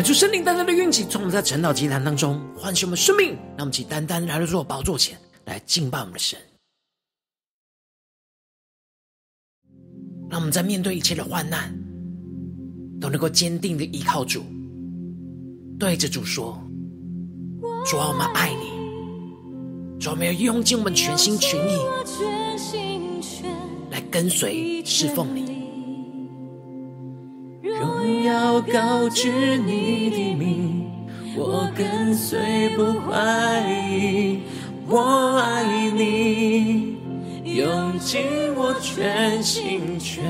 感受圣灵单单的运气，从我们在晨祷集坛当中唤醒我们生命，让我们起单单来到这宝座前来敬拜我们的神。让我们在面对一切的患难，都能够坚定的依靠主，对着主说：“主啊，我们爱你。主啊，我们要用尽我们全心全意来跟随侍奉你。”荣耀高举你的名，我跟随不怀疑。我爱你，用尽我全心全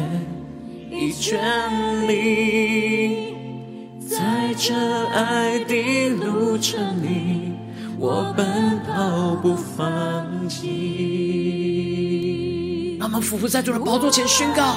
意全力，在这爱的路程里，我奔跑不放弃。让我们俯伏在主的宝座前宣告：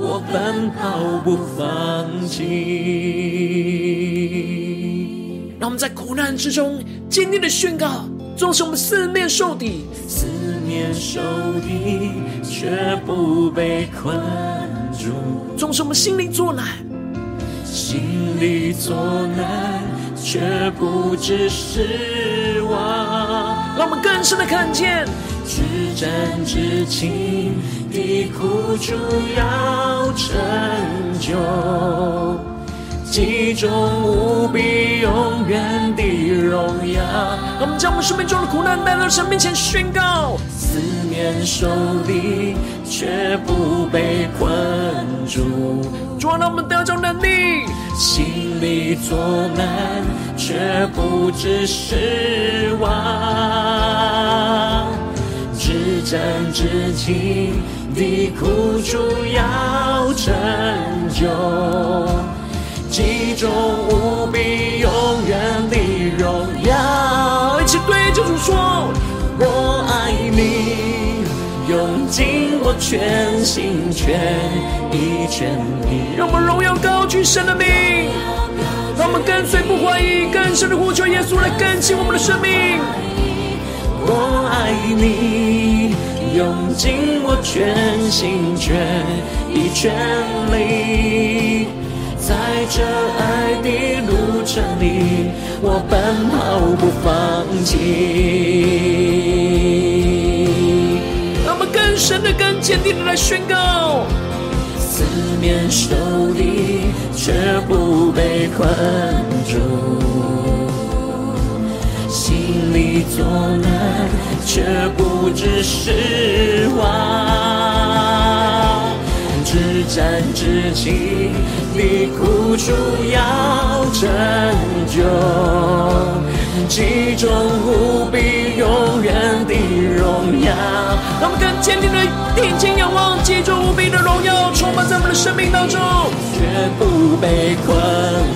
我奔跑不放弃。让我们在苦难之中坚定的宣告：纵使我们四面受敌，四面受敌却不被困住；纵使我们心里作难，心里作难却不致失望。让我们更深的看见。至真至情的苦主要成就，其中无比永远的荣耀。我们将我们生命中的苦难带到神面前宣告：四面受敌却不被困住，主啊，让我们得着能力；心里作难却不致失望。至真至情的苦楚要成就，极重无比永远的荣耀。一起对着主说：我爱你，用尽我全心全意全力。让我们荣耀高举神的名，让我们跟随不怀疑，更深的呼求耶稣来更新我们的生命。我爱你，用尽我全心全意全力，在这爱的路程里，我奔跑不放弃。让我们更深的、更坚定的来宣告：四面受敌，却不被困住。心里作难，却不致失望。至战至轻的苦楚要拯救，其中无比永远的荣耀。让我们更坚定的定睛仰望，其中无比的荣耀充满在我们的生命当中，绝不被困。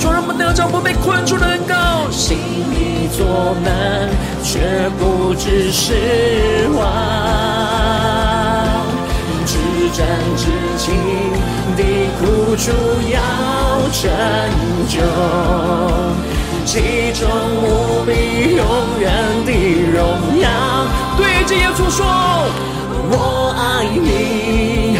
就让我们得着不被困住的恩膏，心里作难，却不知失望。至暂至情的苦楚要拯救，其中无比永远的荣耀。对着耶稣说：“我爱你，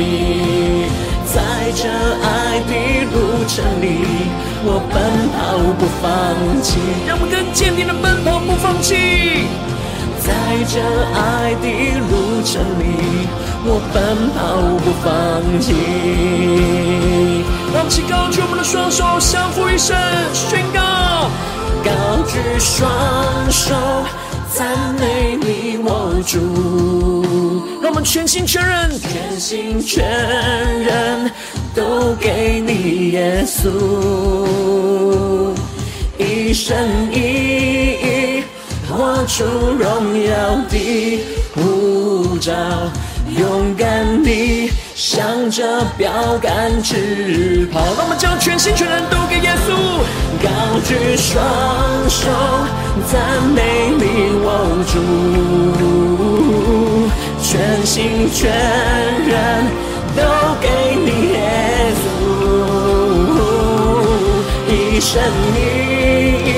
在这爱的路程里。我奔跑不放弃，让我们更坚定的奔跑不放弃。在这爱的路程里，我奔跑不放弃。让我们齐高举我们的双手，相互一声宣告：高举双手，赞美你我主。让我们全心全人，全心全人。都给你耶稣，一生一意活出荣耀的护照，勇敢地向着标杆直跑。让我们将全心全人都给耶稣，高举双手赞美你我主，全心全人。都给你耶稣，一生一意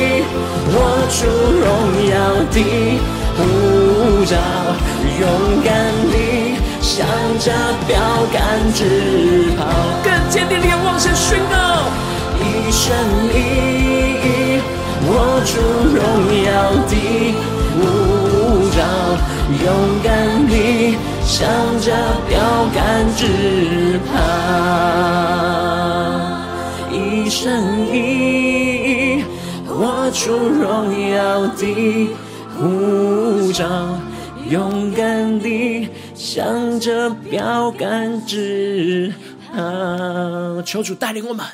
活出荣耀的呼召，勇敢地向着标杆直跑，更坚定地仰望神宣告，一生一意活出荣耀的呼召，勇敢地。向着标杆直跑，一生一意活出荣耀的呼召，勇敢地向着标杆直跑。求主带领我们，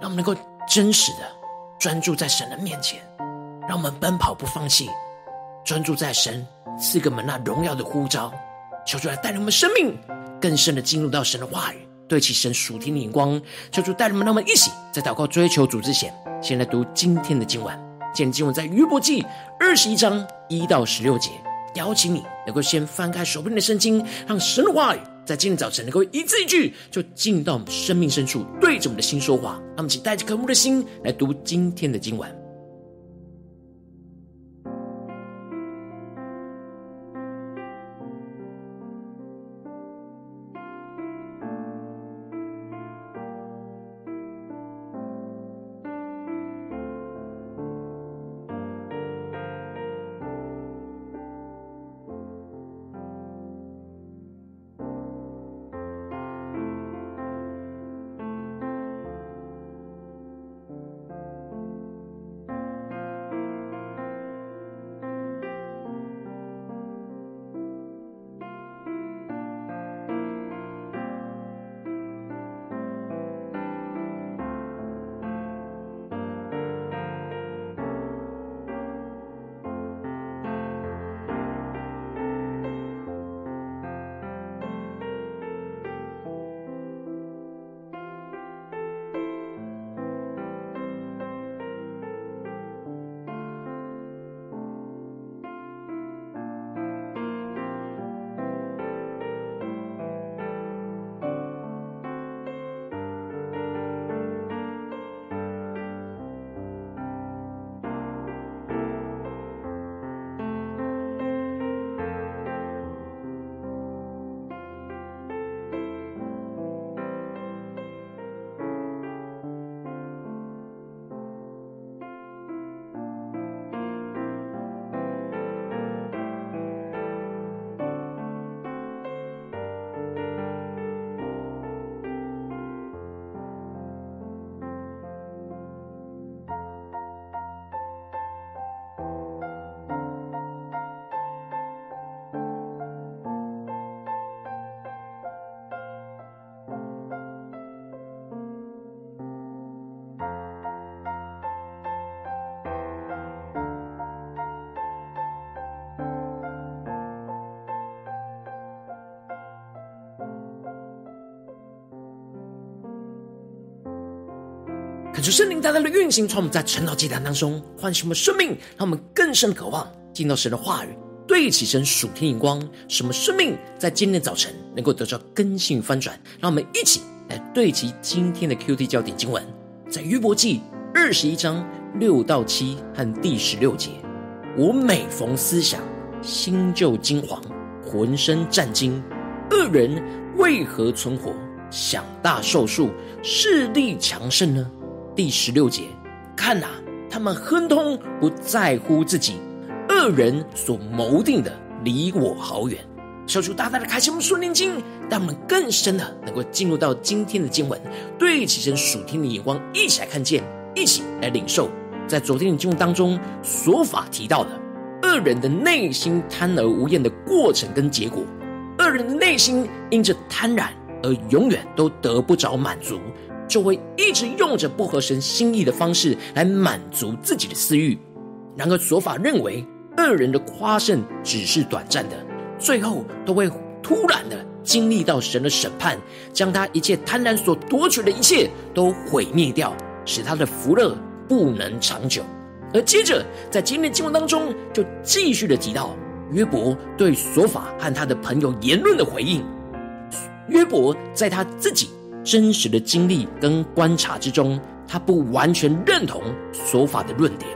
让我们能够真实的专注在神的面前，让我们奔跑不放弃，专注在神赐给我们那荣耀的呼召。求主来带领我们生命更深的进入到神的话语，对齐神属天的眼光。求主带领我们，让我们一起在祷告追求主之前，先来读今天的经文。今天经文在约伯记二十一章一到十六节。邀请你能够先翻开手边的圣经，让神的话语在今天早晨能够一字一句就进到我们生命深处，对着我们的心说话。让我们一起带着渴慕的心来读今天的经文。看出圣灵大大的运行，从我们在晨祷祭坛当中唤醒我们生命，让我们更深的渴望进到神的话语，对齐神属天眼光，什么生命在今天的早晨能够得到更新翻转。让我们一起来对齐今天的 QT 焦点经文，在约伯记二十一章六到七和第十六节。我每逢思想，心就惊惶，浑身战惊。恶人为何存活，享大寿数，势力强盛呢？第十六节，看呐，他们亨通，不在乎自己；恶人所谋定的，离我好远。小主大大的开启我们属灵经，让我们更深的能够进入到今天的经文，对齐神属天的眼光，一起来看见，一起来领受。在昨天的经文当中，所法提到的恶人的内心贪而无厌的过程跟结果，恶人的内心因着贪婪而永远都得不着满足。就会一直用着不合神心意的方式来满足自己的私欲。然而，所法认为恶人的夸胜只是短暂的，最后都会突然的经历到神的审判，将他一切贪婪所夺取的一切都毁灭掉，使他的福乐不能长久。而接着，在今天的经文当中，就继续的提到约伯对所法和他的朋友言论的回应。约伯在他自己。真实的经历跟观察之中，他不完全认同所法的论点，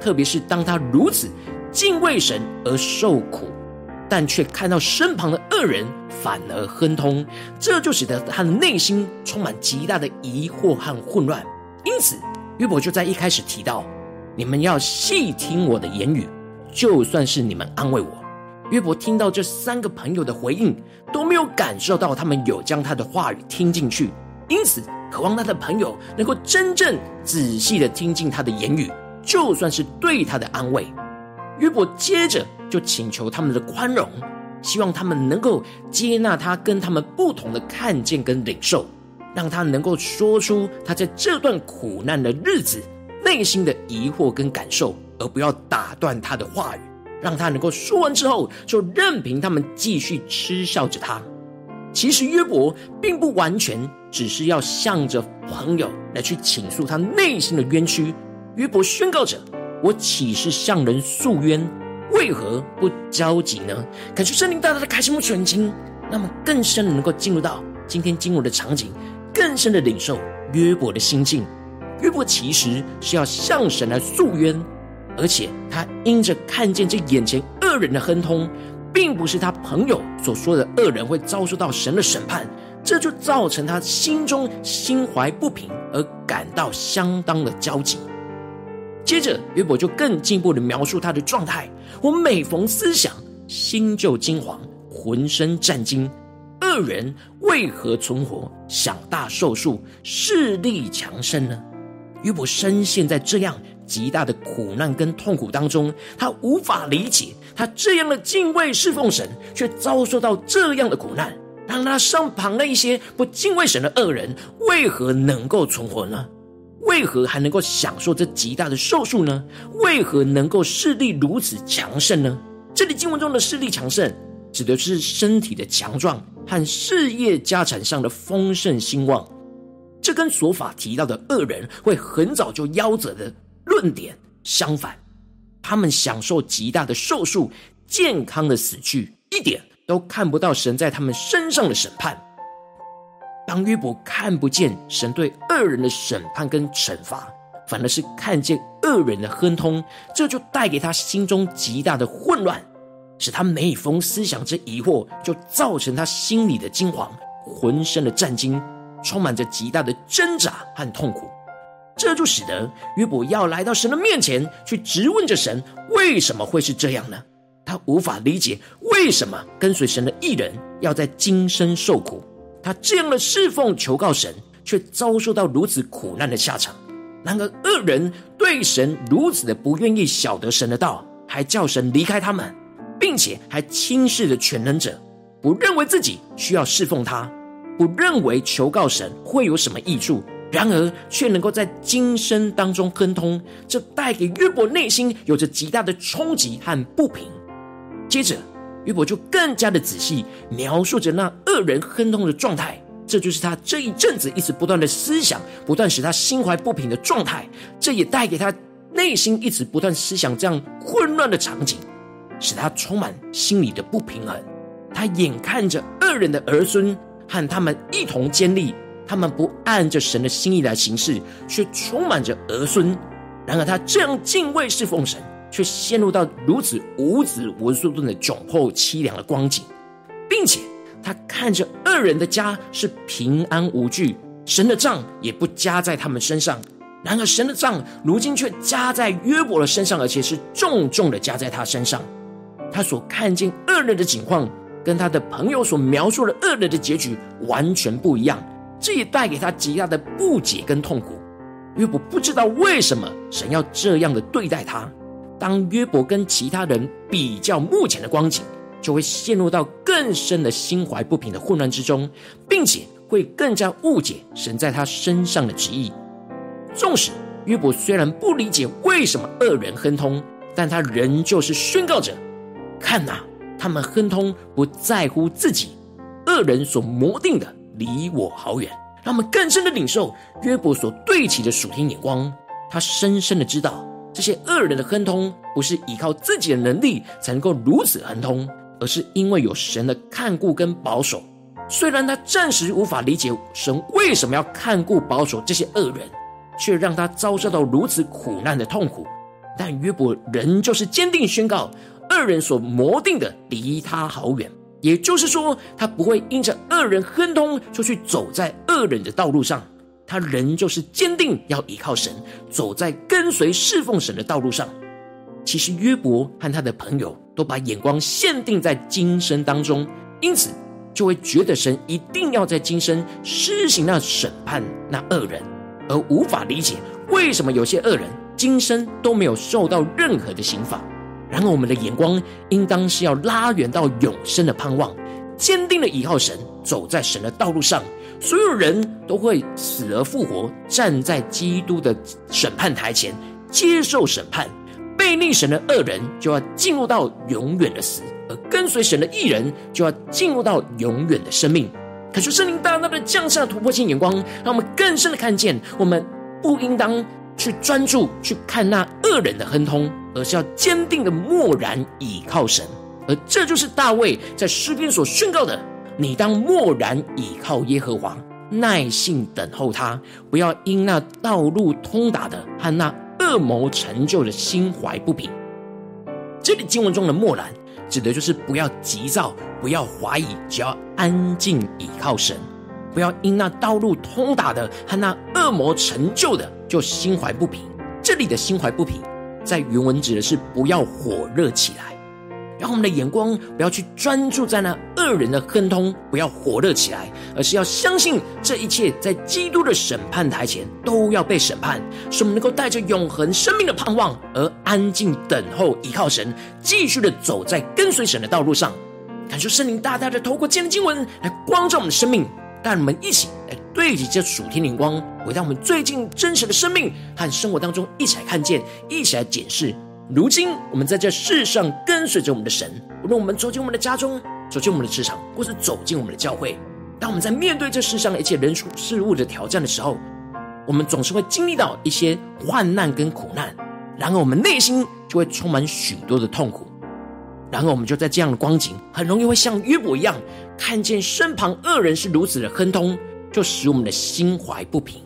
特别是当他如此敬畏神而受苦，但却看到身旁的恶人反而亨通，这就使得他的内心充满极大的疑惑和混乱。因此，约伯就在一开始提到：“你们要细听我的言语，就算是你们安慰我。”约伯听到这三个朋友的回应，都没有感受到他们有将他的话语听进去，因此渴望他的朋友能够真正仔细的听进他的言语，就算是对他的安慰。约伯接着就请求他们的宽容，希望他们能够接纳他跟他们不同的看见跟领受，让他能够说出他在这段苦难的日子内心的疑惑跟感受，而不要打断他的话语。让他能够说完之后，就任凭他们继续嗤笑着他。其实约伯并不完全只是要向着朋友来去倾诉他内心的冤屈。约伯宣告着：“我岂是向人诉冤？为何不焦急呢？”感谢圣灵大大的开启我们属灵经，那么更深的能够进入到今天经文的场景，更深的领受约伯的心境。约伯其实是要向神来诉冤。而且他因着看见这眼前恶人的亨通，并不是他朋友所说的恶人会遭受到神的审判，这就造成他心中心怀不平，而感到相当的焦急。接着约伯就更进一步的描述他的状态：我每逢思想，心就惊惶，浑身战惊。恶人为何存活，享大寿数，势力强盛呢？约伯深陷在这样。极大的苦难跟痛苦当中，他无法理解，他这样的敬畏侍奉神，却遭受到这样的苦难，让他身旁的一些不敬畏神的恶人，为何能够存活呢？为何还能够享受这极大的寿数呢？为何能够势力如此强盛呢？这里经文中的势力强盛，指的是身体的强壮和事业家产上的丰盛兴旺。这跟所法提到的恶人会很早就夭折的。论点相反，他们享受极大的寿数，健康的死去，一点都看不到神在他们身上的审判。当约伯看不见神对恶人的审判跟惩罚，反而是看见恶人的亨通，这就带给他心中极大的混乱，使他每逢思想之疑惑，就造成他心里的惊惶，浑身的战惊，充满着极大的挣扎和痛苦。这就使得约伯要来到神的面前去质问着神，为什么会是这样呢？他无法理解为什么跟随神的艺人要在今生受苦，他这样的侍奉求告神，却遭受到如此苦难的下场。然而恶人对神如此的不愿意晓得神的道，还叫神离开他们，并且还轻视了全能者，不认为自己需要侍奉他，不认为求告神会有什么益处。然而，却能够在今生当中亨通，这带给约伯内心有着极大的冲击和不平。接着，约伯就更加的仔细描述着那恶人亨通的状态，这就是他这一阵子一直不断的思想，不断使他心怀不平的状态。这也带给他内心一直不断思想这样混乱的场景，使他充满心里的不平衡。他眼看着恶人的儿孙和他们一同建立，他们不按着神的心意来行事，却充满着儿孙。然而他这样敬畏侍奉神，却陷入到如此无子无孙的窘迫凄凉的光景，并且。他看着恶人的家是平安无惧，神的杖也不加在他们身上。然而，神的杖如今却加在约伯的身上，而且是重重的加在他身上。他所看见恶人的景况，跟他的朋友所描述的恶人的结局完全不一样。这也带给他极大的不解跟痛苦。约伯不知道为什么神要这样的对待他。当约伯跟其他人比较目前的光景，就会陷入到更深的心怀不平的混乱之中，并且会更加误解神在他身上的旨意。纵使约伯虽然不理解为什么恶人亨通，但他仍旧是宣告着：“看呐，他们亨通不在乎自己，恶人所谋定的离我好远。”让我们更深的领受约伯所对齐的属天眼光，他深深的知道这些恶人的亨通不是依靠自己的能力才能够如此亨通。而是因为有神的看顾跟保守，虽然他暂时无法理解神为什么要看顾保守这些恶人，却让他遭受到如此苦难的痛苦，但约伯仍旧是坚定宣告，恶人所谋定的离他好远。也就是说，他不会因着恶人亨通就去走在恶人的道路上，他仍旧是坚定要依靠神，走在跟随侍奉神的道路上。其实约伯和他的朋友都把眼光限定在今生当中，因此就会觉得神一定要在今生施行那审判那恶人，而无法理解为什么有些恶人今生都没有受到任何的刑罚。然而我们的眼光应当是要拉远到永生的盼望，坚定的依靠神，走在神的道路上，所有人都会死而复活，站在基督的审判台前接受审判。背逆神的恶人就要进入到永远的死，而跟随神的义人就要进入到永远的生命。可是圣灵大大的降下突破性眼光，让我们更深的看见，我们不应当去专注去看那恶人的亨通，而是要坚定的默然倚靠神。而这就是大卫在诗篇所宣告的：你当默然倚靠耶和华，耐心等候他，不要因那道路通达的和那。恶谋成就的心怀不平。这里经文中的默然，指的就是不要急躁，不要怀疑，只要安静倚靠神，不要因那道路通达的和那恶魔成就的就心怀不平。这里的心怀不平，在原文指的是不要火热起来。让我们的眼光不要去专注在那恶人的亨通，不要火热起来，而是要相信这一切在基督的审判台前都要被审判，使我们能够带着永恒生命的盼望而安静等候，依靠神，继续的走在跟随神的道路上。感受圣灵大大的透过今天的经文来光照我们的生命，带我们一起来对齐这属天灵光，回到我们最近真实的生命和生活当中，一起来看见，一起来检视。如今，我们在这世上跟随着我们的神，无论我们走进我们的家中，走进我们的职场，或是走进我们的教会，当我们在面对这世上的一切人事物的挑战的时候，我们总是会经历到一些患难跟苦难，然而我们内心就会充满许多的痛苦，然后我们就在这样的光景，很容易会像约伯一样，看见身旁恶人是如此的亨通，就使我们的心怀不平。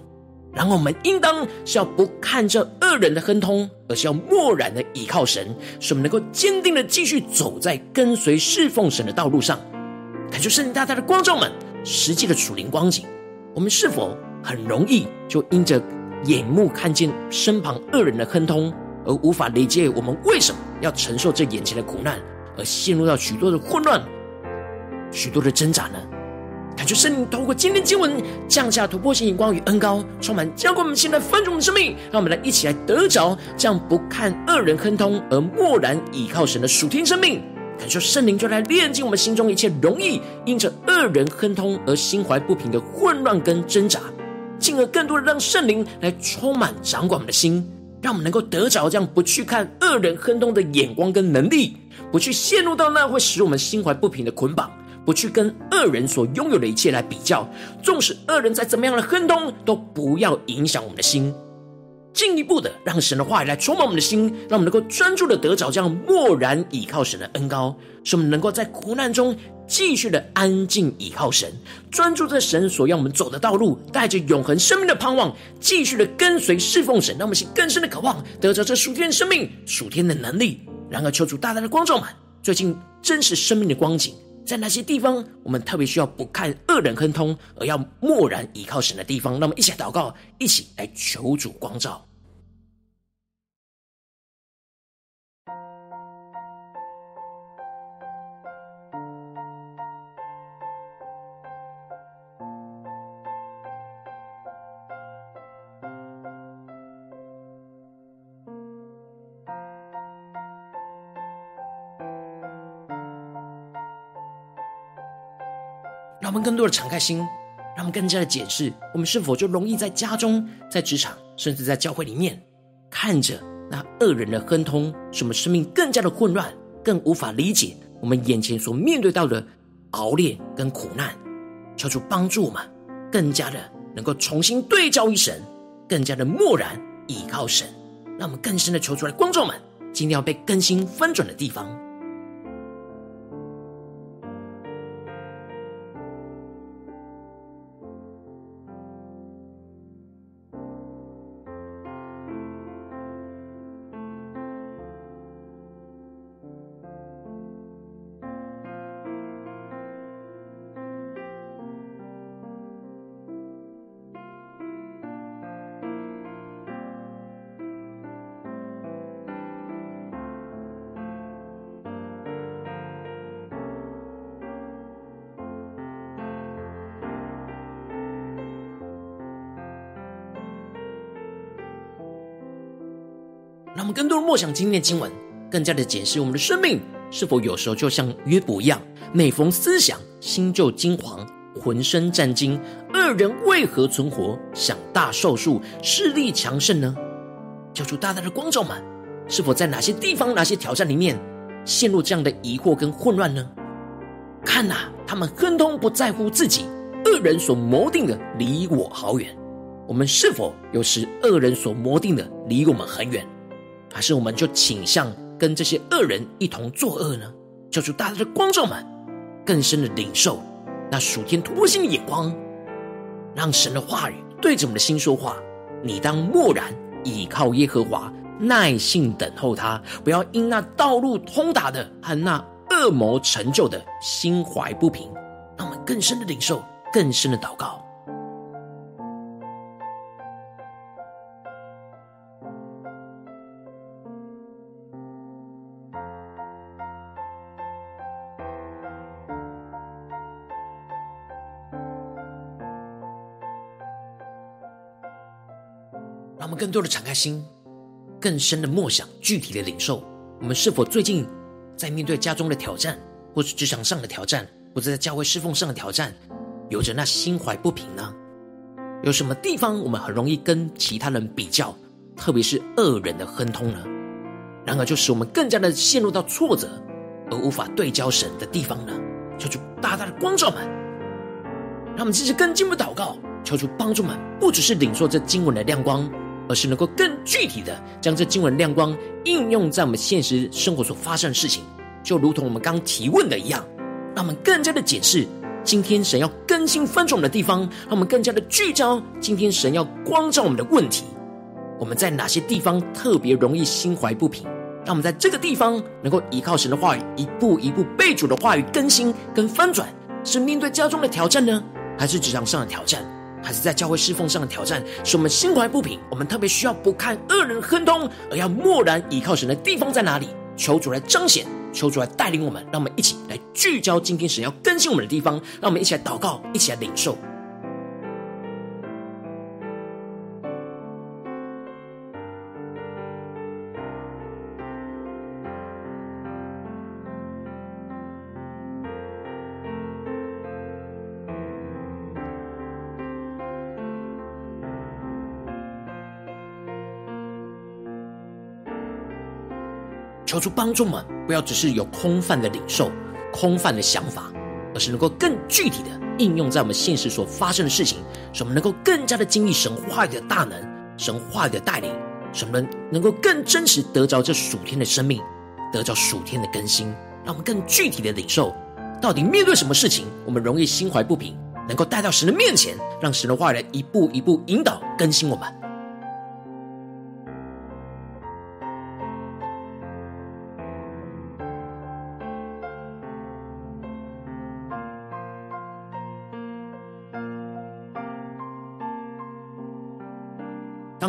然后我们应当是要不看这恶人的亨通，而是要默然的倚靠神，使我们能够坚定的继续走在跟随侍奉神的道路上。感谢圣灵大大的光照们，实际的属灵光景，我们是否很容易就因着眼目看见身旁恶人的亨通，而无法理解我们为什么要承受这眼前的苦难，而陷入到许多的混乱、许多的挣扎呢？感觉圣灵透过今天经文降下突破性眼光与恩膏，充满浇灌我们现在丰盛的生命，让我们来一起来得着这样不看恶人亨通而默然倚靠神的属天生命。感受圣灵就来炼净我们心中一切容易因着恶人亨通而心怀不平的混乱跟挣扎，进而更多的让圣灵来充满掌管我们的心，让我们能够得着这样不去看恶人亨通的眼光跟能力，不去陷入到那会使我们心怀不平的捆绑。不去跟恶人所拥有的一切来比较，纵使恶人再怎么样的亨通，都不要影响我们的心。进一步的，让神的话语来充满我们的心，让我们能够专注的得着这样默然倚靠神的恩膏，使我们能够在苦难中继续的安静倚靠神，专注在神所要我们走的道路，带着永恒生命的盼望，继续的跟随侍奉神，让我们心更深的渴望得着这属天的生命、属天的能力。然而，求主大大的光照们，最近真实生命的光景，在哪些地方我们特别需要不看恶人亨通，而要默然依靠神的地方？那么一起祷告，一起来求主光照。让我们更多的敞开心，让我们更加的检视，我们是否就容易在家中、在职场，甚至在教会里面，看着那恶人的亨通，使我们生命更加的混乱，更无法理解我们眼前所面对到的熬炼跟苦难。求主帮助我们，更加的能够重新对焦于神，更加的默然倚靠神，让我们更深的求出来，观众们今天要被更新翻转的地方。默想今天经文，更加的检视我们的生命是否有时候就像约伯一样，每逢思想，心就惊惶，浑身战惊。恶人为何存活，享大寿数，势力强盛呢？求主大大的光照们，是否在哪些地方、哪些挑战里面陷入这样的疑惑跟混乱呢？看呐、他们亨通不在乎自己，恶人所谋定的离我好远。我们是否有时恶人所谋定的离我们很远？还是我们就倾向跟这些恶人一同作恶呢？求主大大的光照们，更深的领受那属天突破性的眼光，让神的话语对着我们的心说话。你当默然倚靠耶和华，耐心等候他，不要因那道路通达的和那恶魔成就的心怀不平。让我们更深的领受，更深的祷告。更多的敞开心，更深的默想，具体的领受。我们是否最近在面对家中的挑战，或是职场上的挑战，或者在教会侍奉上的挑战，有着那心怀不平呢？有什么地方我们很容易跟其他人比较，特别是恶人的亨通呢？然而，就使我们更加的陷入到挫折，而无法对焦神的地方呢？求主大大的光照们，让我们继续更进步祷告，求主帮助们，不只是领受这经文的亮光。而是能够更具体的将这经文亮光应用在我们现实生活所发生的事情，就如同我们刚提问的一样，让我们更加的解释今天神要更新翻转的地方，让我们更加的聚焦今天神要光照我们的问题。我们在哪些地方特别容易心怀不平？让我们在这个地方能够依靠神的话语，一步一步被主的话语更新跟翻转，是面对家中的挑战呢，还是职场上的挑战？还是在教会侍奉上的挑战，使我们心怀不平。我们特别需要不看恶人亨通，而要默然倚靠神的地方在哪里？求主来彰显，求主来带领我们，让我们一起来聚焦今天神要更新我们的地方。让我们一起来祷告，一起来领受。求主帮助们，不要只是有空泛的领受、空泛的想法，而是能够更具体的应用在我们现实所发生的事情，使我们能够更加的经历神话语的大能，神话语的带领，使我们能够更真实得着这属天的生命，得着属天的更新，让我们更具体的领受，到底面对什么事情，我们容易心怀不平，能够带到神的面前，让神的话语来一步一步引导更新我们。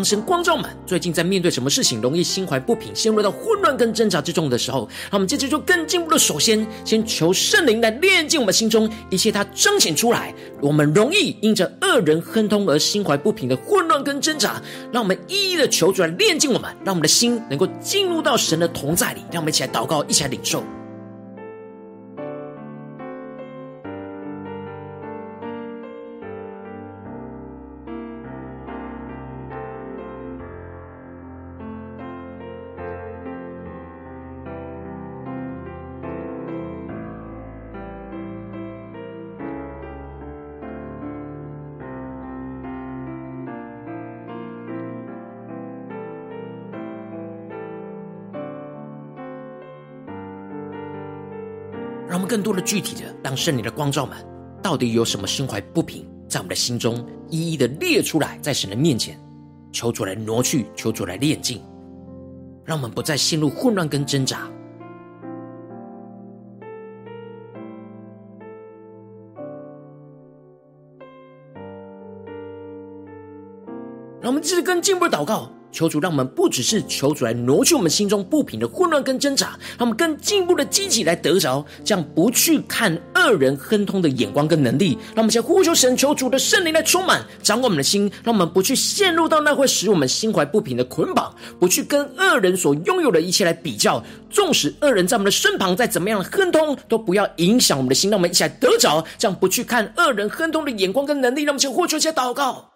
神光照们最近在面对什么事情，容易心怀不平，陷入到混乱跟挣扎之中的时候，那我们接着就更进一步的，首先先求圣灵来炼净我们心中一切，它彰显出来，我们容易因着恶人亨通而心怀不平的混乱跟挣扎，让我们一一的求主来炼净我们，让我们的心能够进入到神的同在里，让我们一起来祷告，一起来领受。更多的具体的，让圣灵的光照们，到底有什么心怀不平，在我们的心中一一的列出来，在神的面前，求主来挪去，求主来炼净，让我们不再陷入混乱跟挣扎。让我们继续跟进一步祷告。求主让我们不只是求主来挪去我们心中不平的混乱跟挣扎，让我们更进一步的积极来得着，这样不去看恶人亨通的眼光跟能力。让我们先呼求神，求主的圣灵来充满，掌管我们的心，让我们不去陷入到那会使我们心怀不平的捆绑，不去跟恶人所拥有的一切来比较。纵使恶人在我们的身旁再怎么样的亨通，都不要影响我们的心。让我们一起来得着，这样不去看恶人亨通的眼光跟能力。让我们先呼求，先祷告。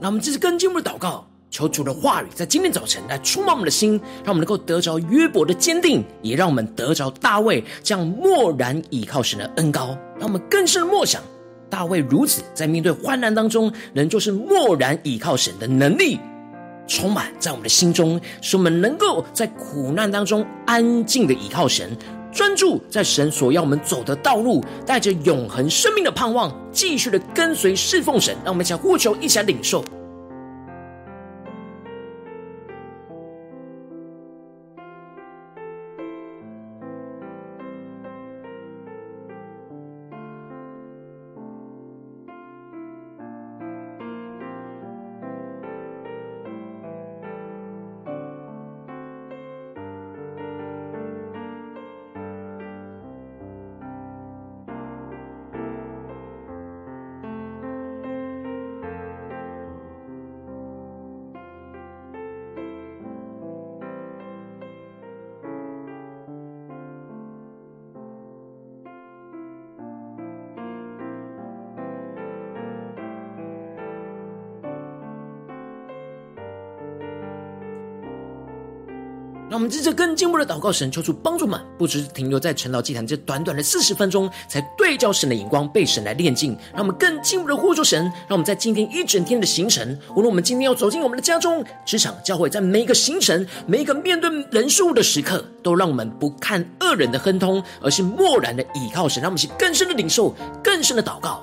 让我们这次更进一步的祷告，求主的话语在今天早晨来触摸我们的心，让我们能够得着约伯的坚定，也让我们得着大卫这样默然倚靠神的恩膏，让我们更深默想大卫如此在面对患难当中，仍旧是默然倚靠神的能力，充满在我们的心中，使我们能够在苦难当中安静的倚靠神。专注在神所要我们走的道路，带着永恒生命的盼望，继续的跟随侍奉神。让我们一起来呼求，一起来领受。我们接着更进一步的祷告，神求主帮助们，不只是停留在晨祷祭坛这短短的四十分钟，才对照神的眼光，被神来炼净。让我们更进一步的呼求神，让我们在今天一整天的行程，无论我们今天要走进我们的家中、职场、教会，在每一个行程、每一个面对人事物的时刻，都让我们不看恶人的亨通，而是默然的倚靠神。让我们去更深的领受，更深的祷告。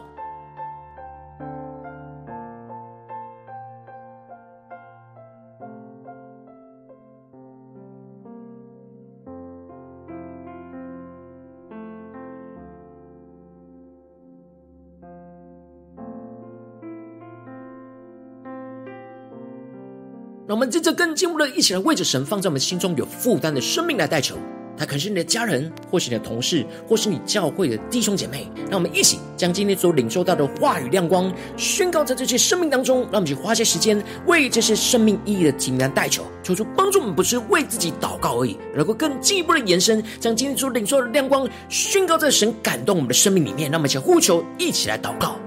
让我们在这更进一步的，一起来为着神放在我们心中有负担的生命来代求。他可能是你的家人，或是你的同事，或是你教会的弟兄姐妹。让我们一起将今天所领受到的话语亮光宣告在这些生命当中。让我们去花些时间为这些生命意义的紧难代求，求主帮助我们，不是为自己祷告而已，能够更进一步的延伸，将今天所领受的亮光宣告在神感动我们的生命里面。让我们一起呼求，一起来祷告。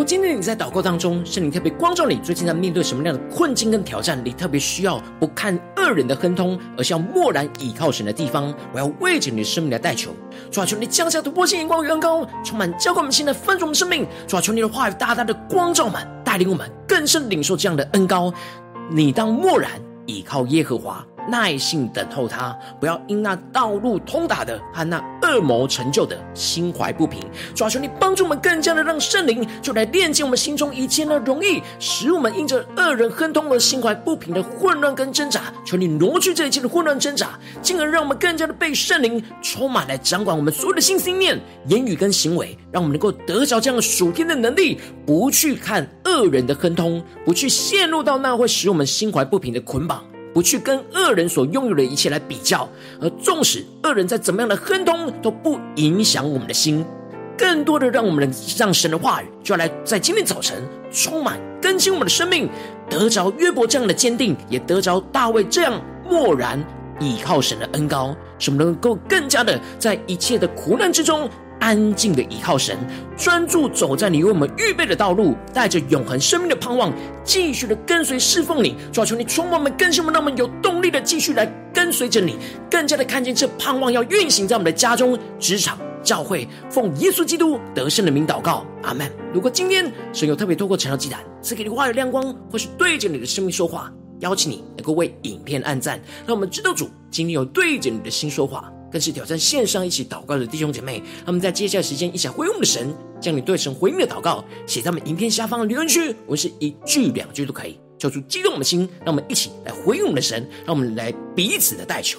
如今天你在祷告当中，圣灵特别光照你，最近在面对什么样的困境跟挑战？你特别需要不看恶人的亨通，而是要默然倚靠神的地方。我要为着你的生命来代求，主啊，求你降下突破性眼光与恩膏，充满浇灌我们心的丰盛的生命。主啊，求你的话语大大的光照我们，带领我们更深领受这样的恩膏。你当默然倚靠耶和华。耐心等候他，不要因那道路通达的和那恶魔成就的心怀不平。主啊，求你帮助我们，更加的让圣灵就来炼净我们心中一切的容易，使我们因着恶人亨通而心怀不平的混乱跟挣扎。求你挪去这一切的混乱挣扎，进而让我们更加的被圣灵充满来掌管我们所有的心、心念、言语跟行为，让我们能够得着这样属天的能力，不去看恶人的亨通，不去陷入到那会使我们心怀不平的捆绑。不去跟恶人所拥有的一切来比较，而纵使恶人在怎么样的亨通，都不影响我们的心。更多的让我们让神的话语，就要来在今天早晨充满更新我们的生命，得着约伯这样的坚定，也得着大卫这样默然倚靠神的恩膏，使我们能够更加的在一切的苦难之中。安静的依靠神，专注走在你为我们预备的道路，带着永恒生命的盼望，继续的跟随侍奉你。主啊，求你充满我们，更新我们，让我们有动力的继续来跟随着你，更加的看见这盼望要运行在我们的家中、职场、教会。奉耶稣基督得胜的名祷告，阿门。如果今天神有特别透过晨祷祭坛赐给你话语亮光，或是对着你的生命说话，邀请你能够为影片按赞，让我们知道主今天有对着你的心说话。更是挑战线上一起祷告的弟兄姐妹，他们在接下来时间一起回应我们的神，将你对神回应的祷告写在我们影片下方的留言区，我们是一句两句都可以，叫出激动我们的心，让我们一起来回应我们的神，让我们来彼此的代求。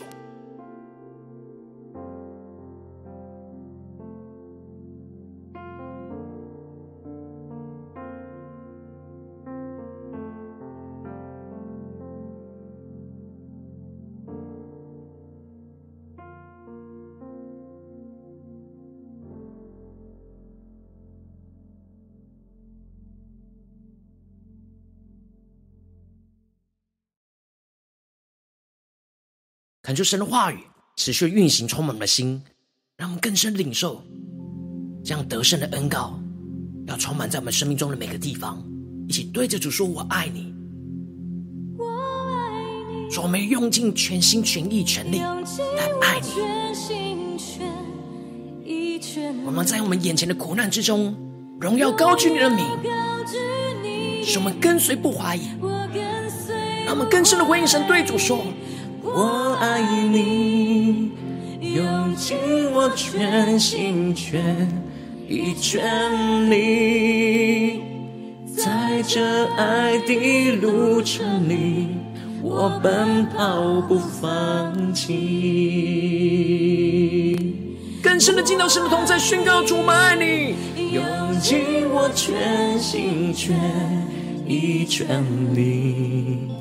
恳求神的话语持续运行，充满我们的心，让我们更深领受这样得胜的恩告，要充满在我们生命中的每个地方。一起对着主说：“我爱你。”我爱你。说我们用尽全心全意全力来爱你。我们在我们眼前的苦难之中，荣耀高举你的名，使我们跟随不怀疑。让我们更深的回应神，对主说。我爱你，用尽我全心全意全力，在这爱的路程里，我奔跑不放弃。更深的进到神的同在，宣告主，我爱你，用尽我全心全意全力。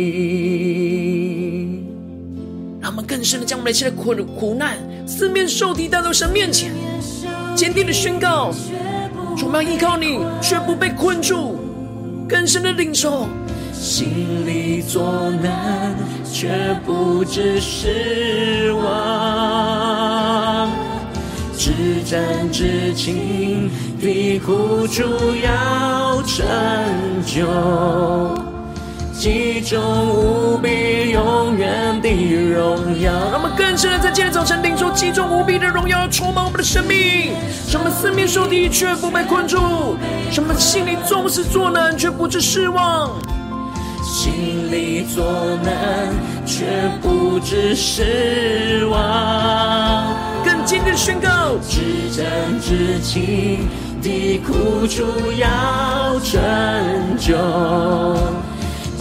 更深的将我们一切的苦苦难、四面受敌带到神面前，坚定的宣告：主，我们依靠你，却不被困住。更深的领受，心里作难，却不知失望。至暂至轻的苦楚要成就，极重无比永远的荣耀。让我们更深的在今天早晨领受其中无比的荣耀，充满我们的生命。什么四面受敌却不被困住，什么心里总是作难却不知失望。心里作难却不知失望。更坚定的宣告，至真至情的苦楚要成就，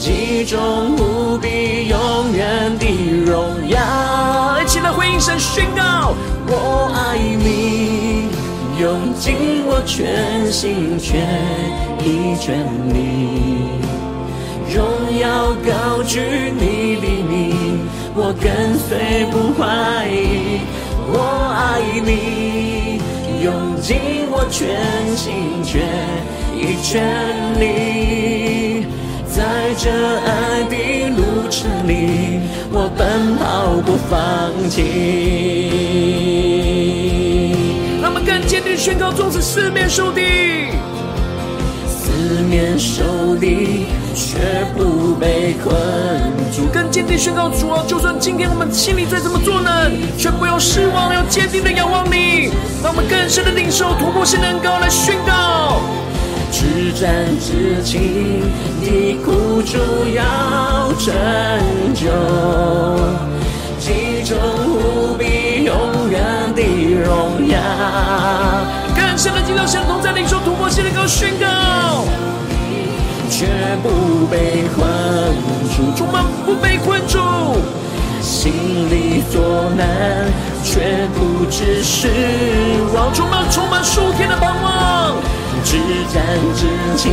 极重无比永远的荣耀。一起来回应神宣告，我爱你，用尽我全心全意全力，荣耀高举你的名，我跟随不怀疑。我爱你，用尽我全心全意全力，在这爱的路程里，我奔跑不放弃。让我们更坚定宣告，纵使四面受敌。四面受敌，却不被困住。更坚定宣告主啊，就算今天我们心里再怎么作难，却不要失望，要坚定的仰望你。让我们更深的领受突破性能高来宣告。至暂至轻的苦楚要成就，极重无比永远的荣耀。更深的进到相同，在领受突破性的高宣告。却不被困住，充满不被困住，心里作难，却不致失望。充满充满数天的盼望，至暂至轻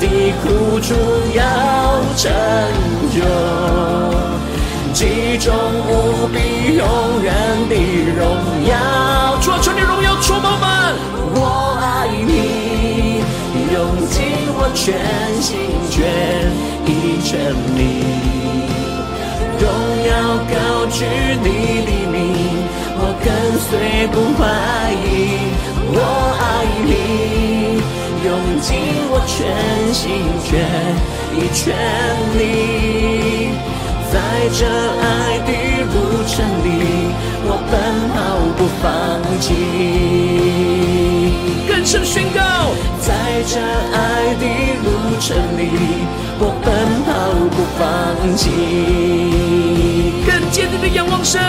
的苦楚要成就，极重无比永远的荣耀。主啊，求你荣耀充满满，我爱你，用尽。我全心全意全力，荣耀高举你的名，我跟随不怀疑。全心全意全力，在这爱的路程里，我奔跑不放弃。更深宣告。在这爱的路程里，我奔跑不放弃。更坚定的仰望神，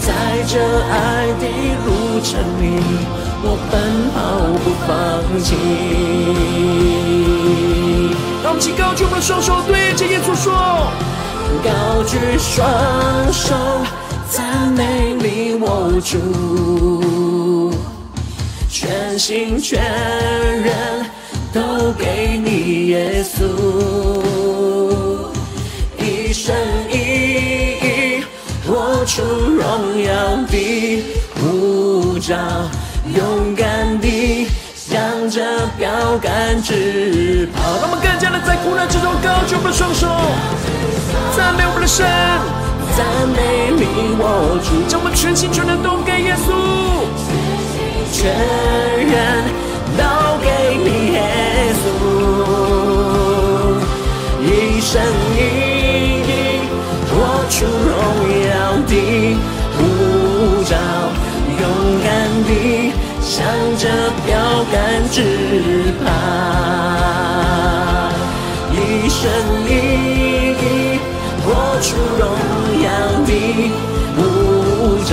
在这爱的路程里，我奔跑不放弃。让我们高举我们的双手，对着耶稣说：高举双手，赞美你我主。全心全人都给你，耶稣，一生一意活出荣耀的呼召，勇敢地向着标杆直跑。让我们更加的在苦难之中高举我们的双手，赞美我们的神，赞美你我主，将我们全心全人都给耶稣。全人都标杆直跑，一生一意活出荣耀的呼召，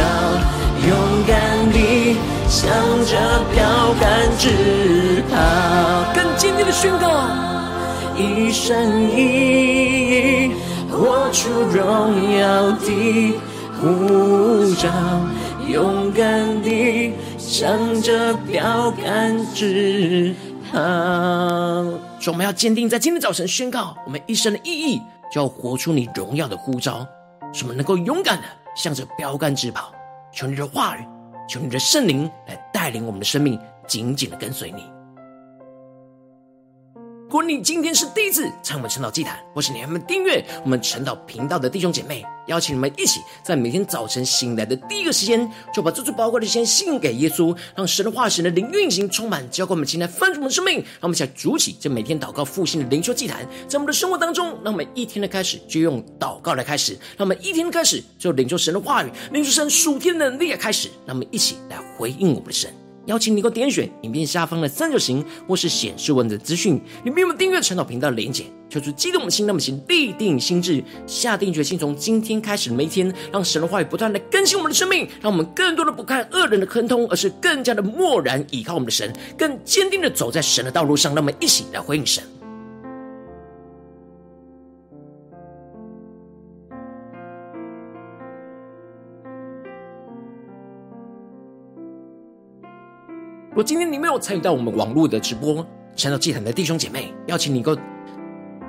勇敢地。向着标杆直跑，更坚定的宣告，一生一意活出荣耀的呼召，勇敢地向着标杆直跑。说我们要坚定在今天早晨宣告，我们一生的意义，就要活出你荣耀的呼召。说我们能够勇敢的向着标杆直跑。求你的话语，求你的圣灵来带领我们的生命，紧紧的跟随你。如果你今天是第一次参我们晨祷祭坛，或是你还没订阅我们晨祷频道的弟兄姐妹，邀请你们一起在每天早晨醒来的第一个时间，就把这最宝贵的时间献给耶稣，让神的话、神的灵运行充满，浇灌我们今天丰盛的生命。让我们一起来筑起这每天祷告复兴的灵修祭坛，在我们的生活当中，让我们一天的开始就用祷告来开始，让我们一天的开始就领受神的话语，领受神属天的能力来开始，让我们一起来回应我们的神。邀请你，给我点选影片下方的三角形，或是显示文字资讯，里面有订阅陈导频道的连结。求主激动的心，让我们先立定心智，下定决心，从今天开始的每一天，让神的话语不断的更新我们的生命，让我们更多的不看恶人的坑通，而是更加的默然依靠我们的神，更坚定的走在神的道路上。让我们一起来回应神。如果今天你没有参与到我们网络的直播，晨祷祭坛的弟兄姐妹，邀请你能够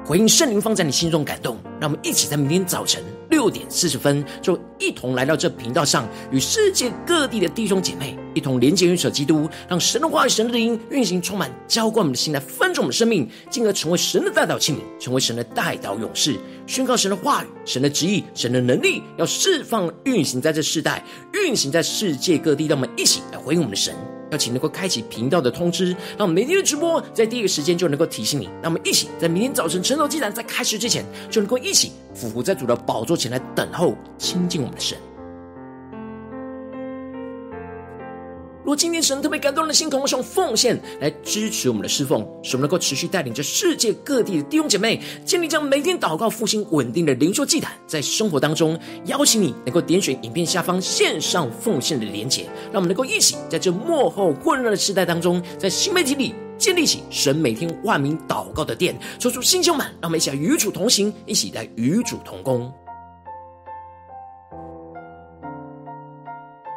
回应圣灵放在你心中感动，让我们一起在明天早晨六点四十分，就一同来到这频道上，与世界各地的弟兄姐妹一同连接、元首基督，让神的话语、神的灵运行充满，浇灌我们的心，来翻转我们的生命，进而成为神的代祷器皿，成为神的代祷勇士，宣告神的话语、神的旨意、神的能力，要释放、运行在这世代，运行在世界各地。让我们一起来回应我们的神。邀请能够开启频道的通知，让我们每天的直播在第一个时间就能够提醒你。让我们一起在明天早晨晨祷祭坛在开始之前，就能够一起俯伏在主的宝座前来等候亲近我们的神。如今天神特别感动的心，渴望用奉献来支持我们的侍奉，使我们能够持续带领着世界各地的弟兄姐妹建立这样每天祷告复兴稳定的灵修祭坛，在生活当中邀请你能够点选影片下方线上奉献的连结，让我们能够一起在这幕后混乱的时代当中，在新媒体里建立起神每天万名祷告的殿，抽出新秀们，让我们一起来与主同行，一起来与主同工。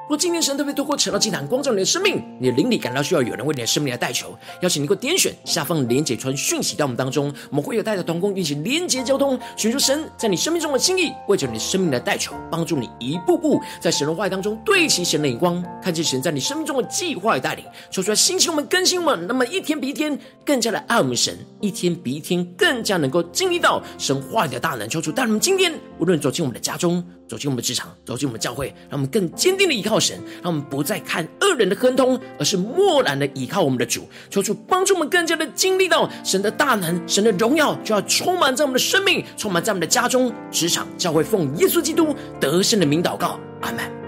若今天神特别透过晨祷祭坛光照你的生命，你的灵里感到需要有人为你的生命来代求，邀请你给我点选下方连结传讯息到我们当中，我们会有带着同工运行连结交通，寻求神在你生命中的心意，为着你生命的代求，帮助你一步步在神的话语当中对齐神的眼光，看见神在你生命中的计划与带领，求出来兴起我们更新我们，那么一天比一天更加的爱我们神，一天比一天更加能够经历到神话语的大能，求主带我们今天无论走进我们的家中。走进我们的职场，走进我们的教会，让我们更坚定的依靠神，让我们不再看恶人的亨通，而是默然的倚靠我们的主，求主帮助我们更加的经历到神的大能，神的荣耀就要充满在我们的生命，充满在我们的家中、职场、教会，奉耶稣基督得胜的名祷告，阿门。